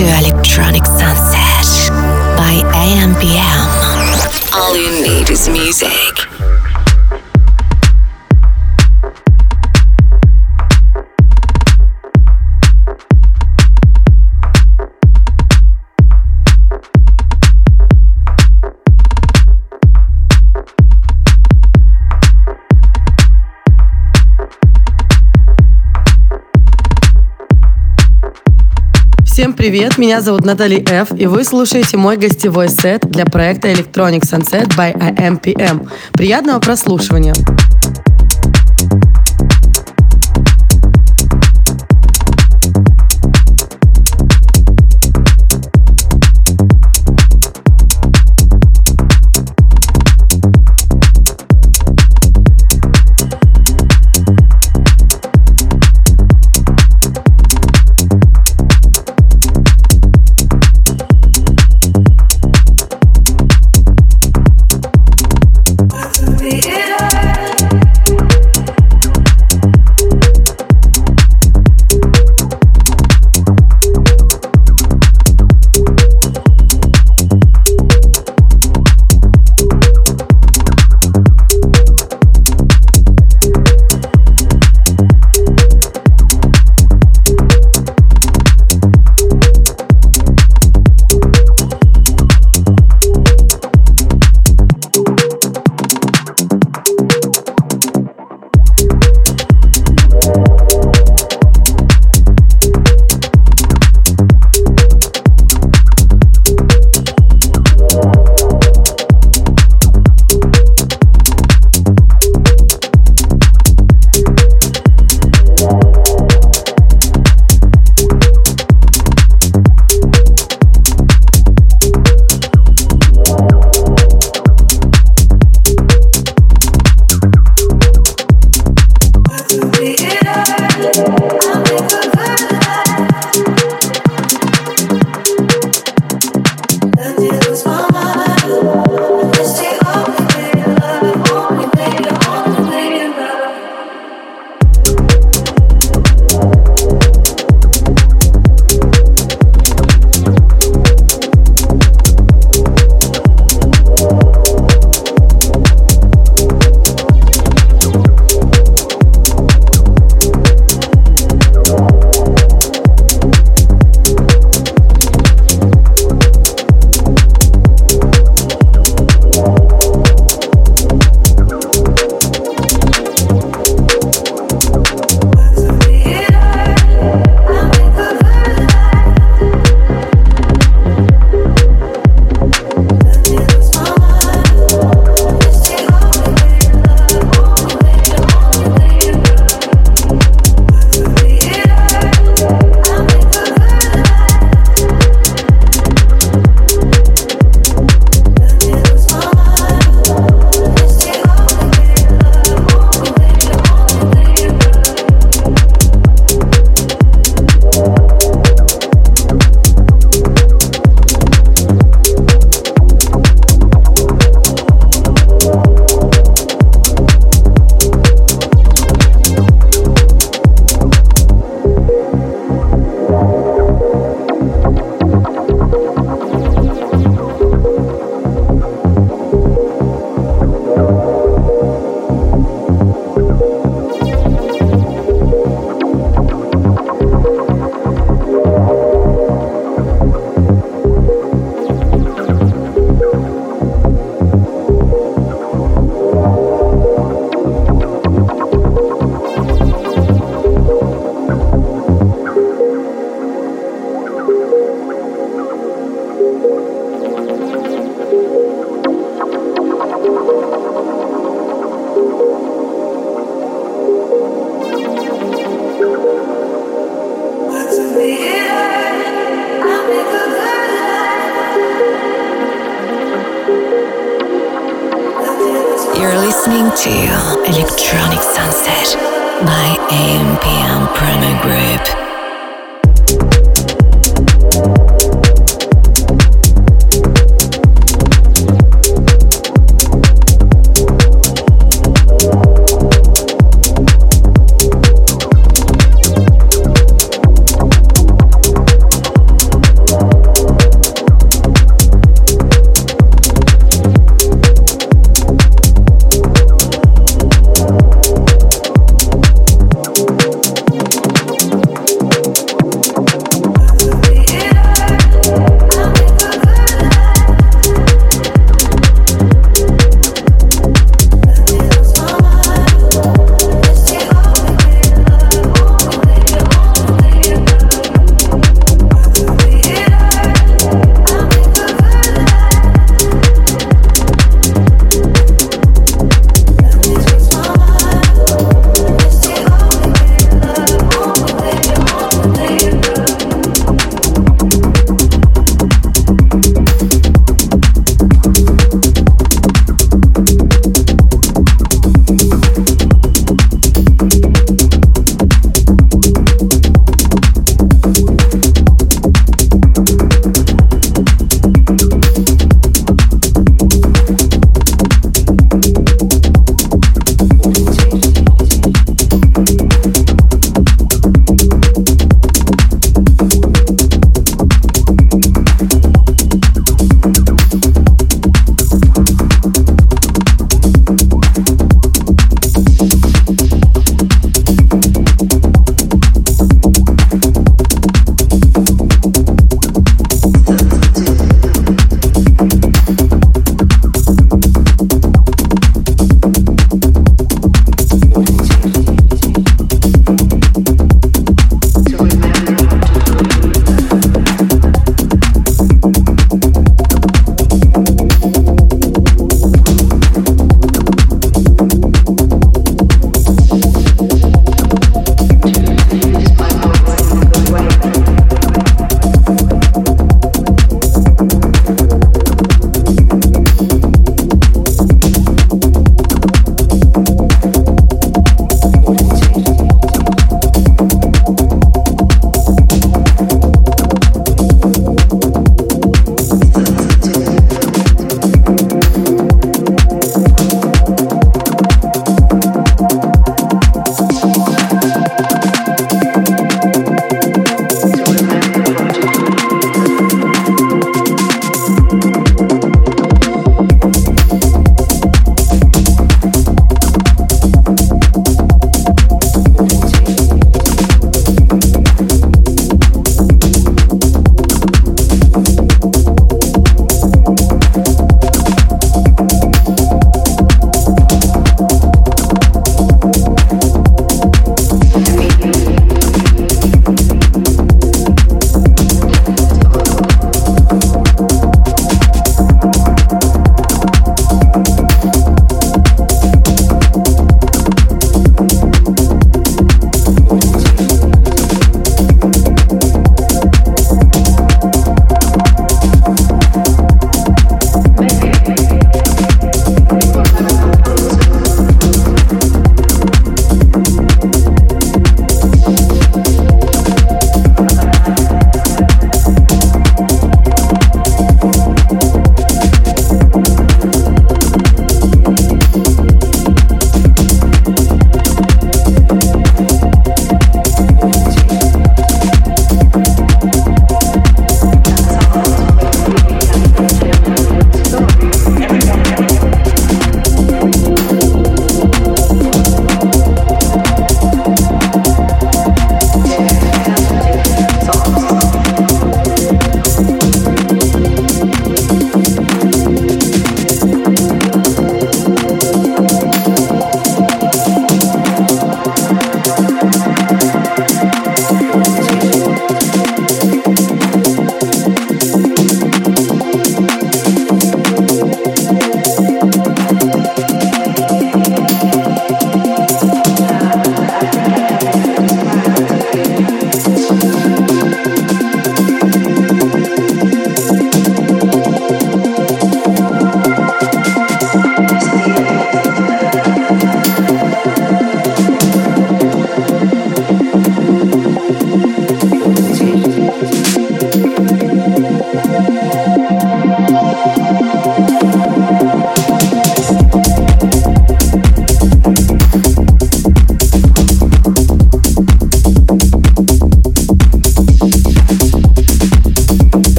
to Electronic Sunset by AMPM. All you need is music. Привет, меня зовут Натали Ф, и вы слушаете мой гостевой сет для проекта Electronic Sunset by IMPM. Приятного прослушивания!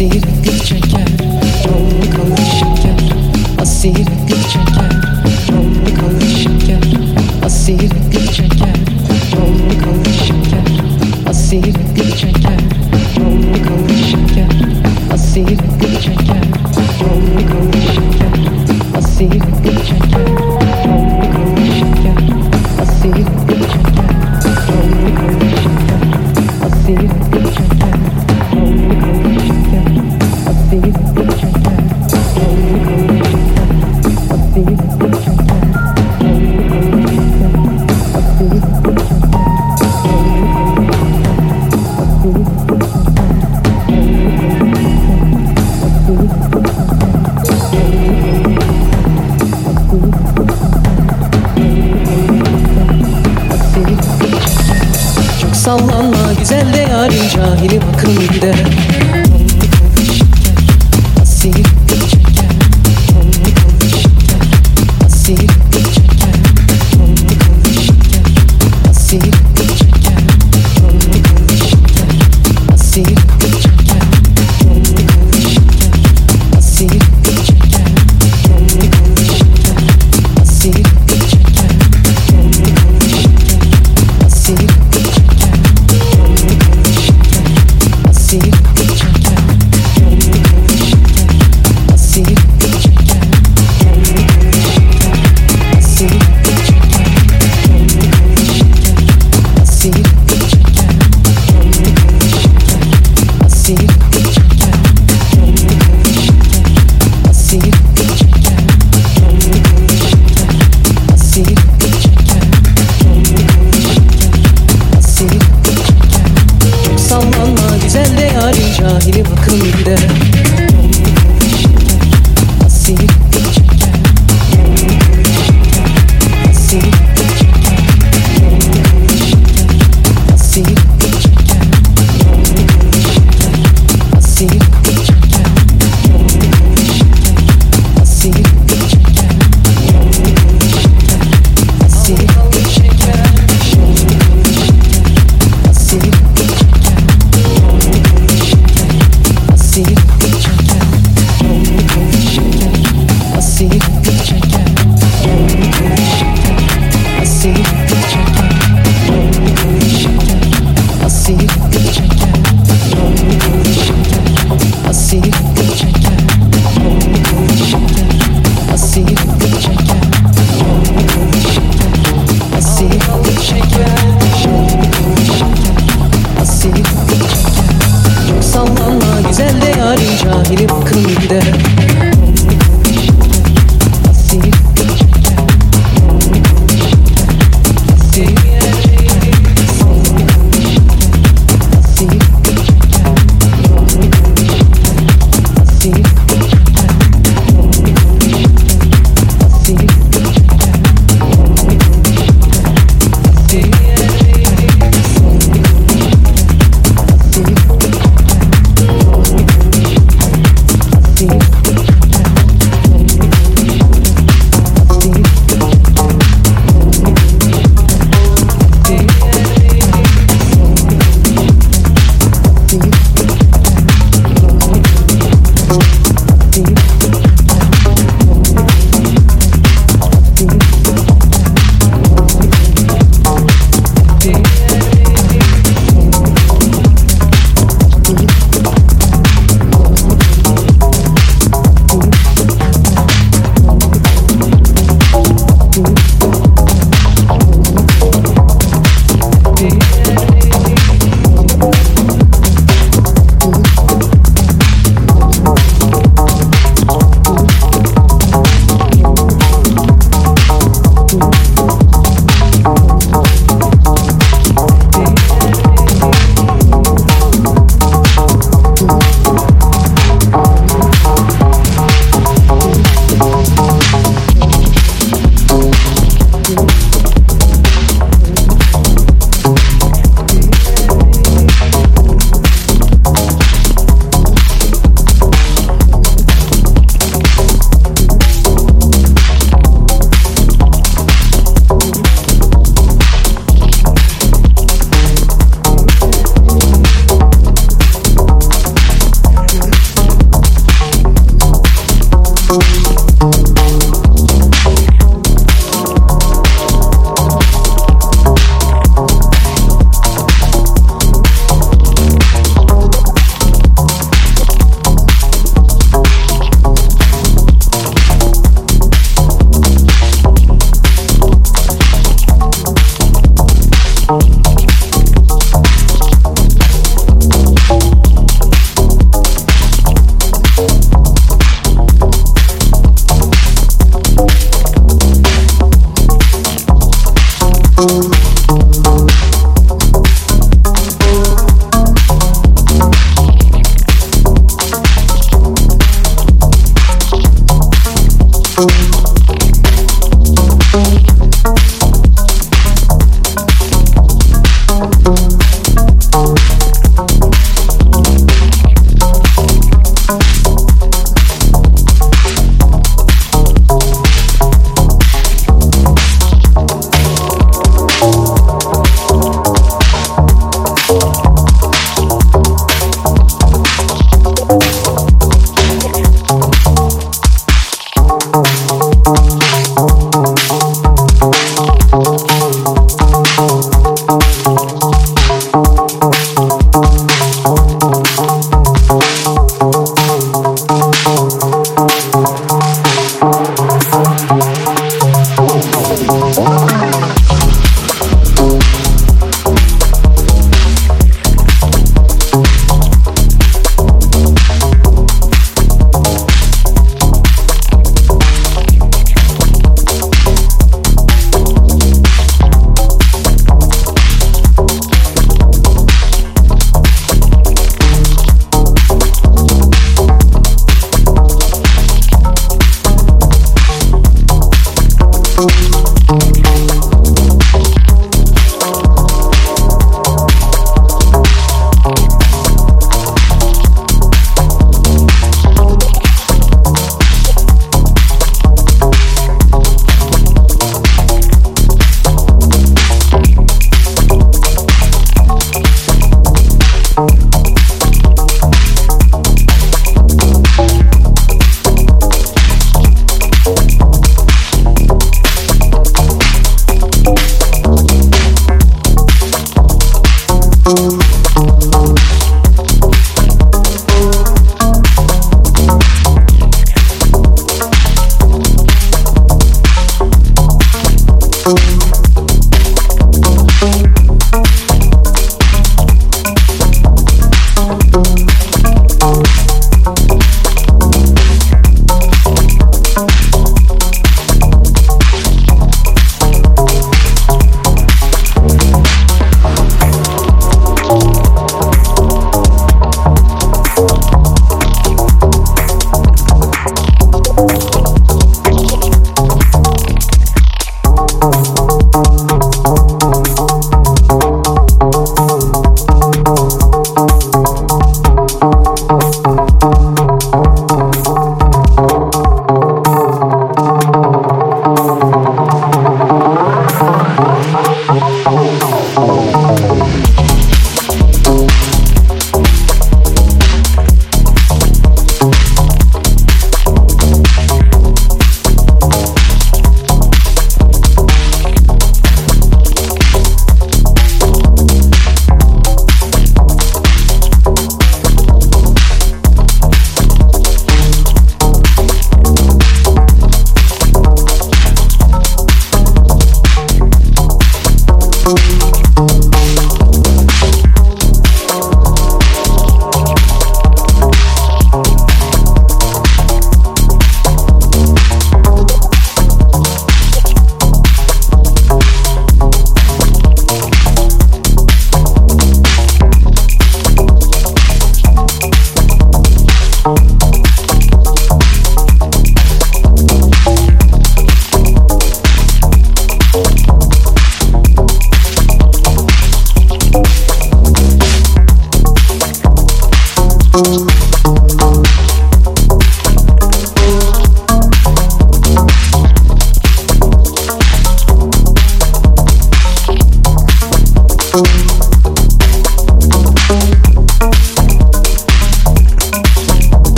Hasretlik çeker Yolda kalır şeker. Hasretlik çeker Yolda kalır şeker. Hasretlik çeker Yolda kalır şeker. Hasretlik çeker Yolda kalır şeker. Hasretlik çeker.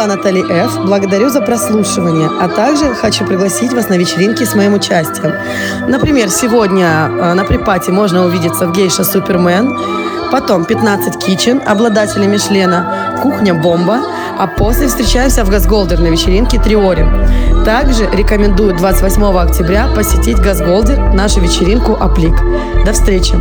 Была Натали Ф. Благодарю за прослушивание, а также хочу пригласить вас на вечеринки с моим участием. Например, сегодня э, на припате можно увидеться в гейша Супермен, потом 15 Kitchen, обладатели Мишлена, кухня Бомба, а после встречаемся в Газголдер на вечеринке Триорин. Также рекомендую 28 октября посетить Газголдер, нашу вечеринку Аплик. До встречи!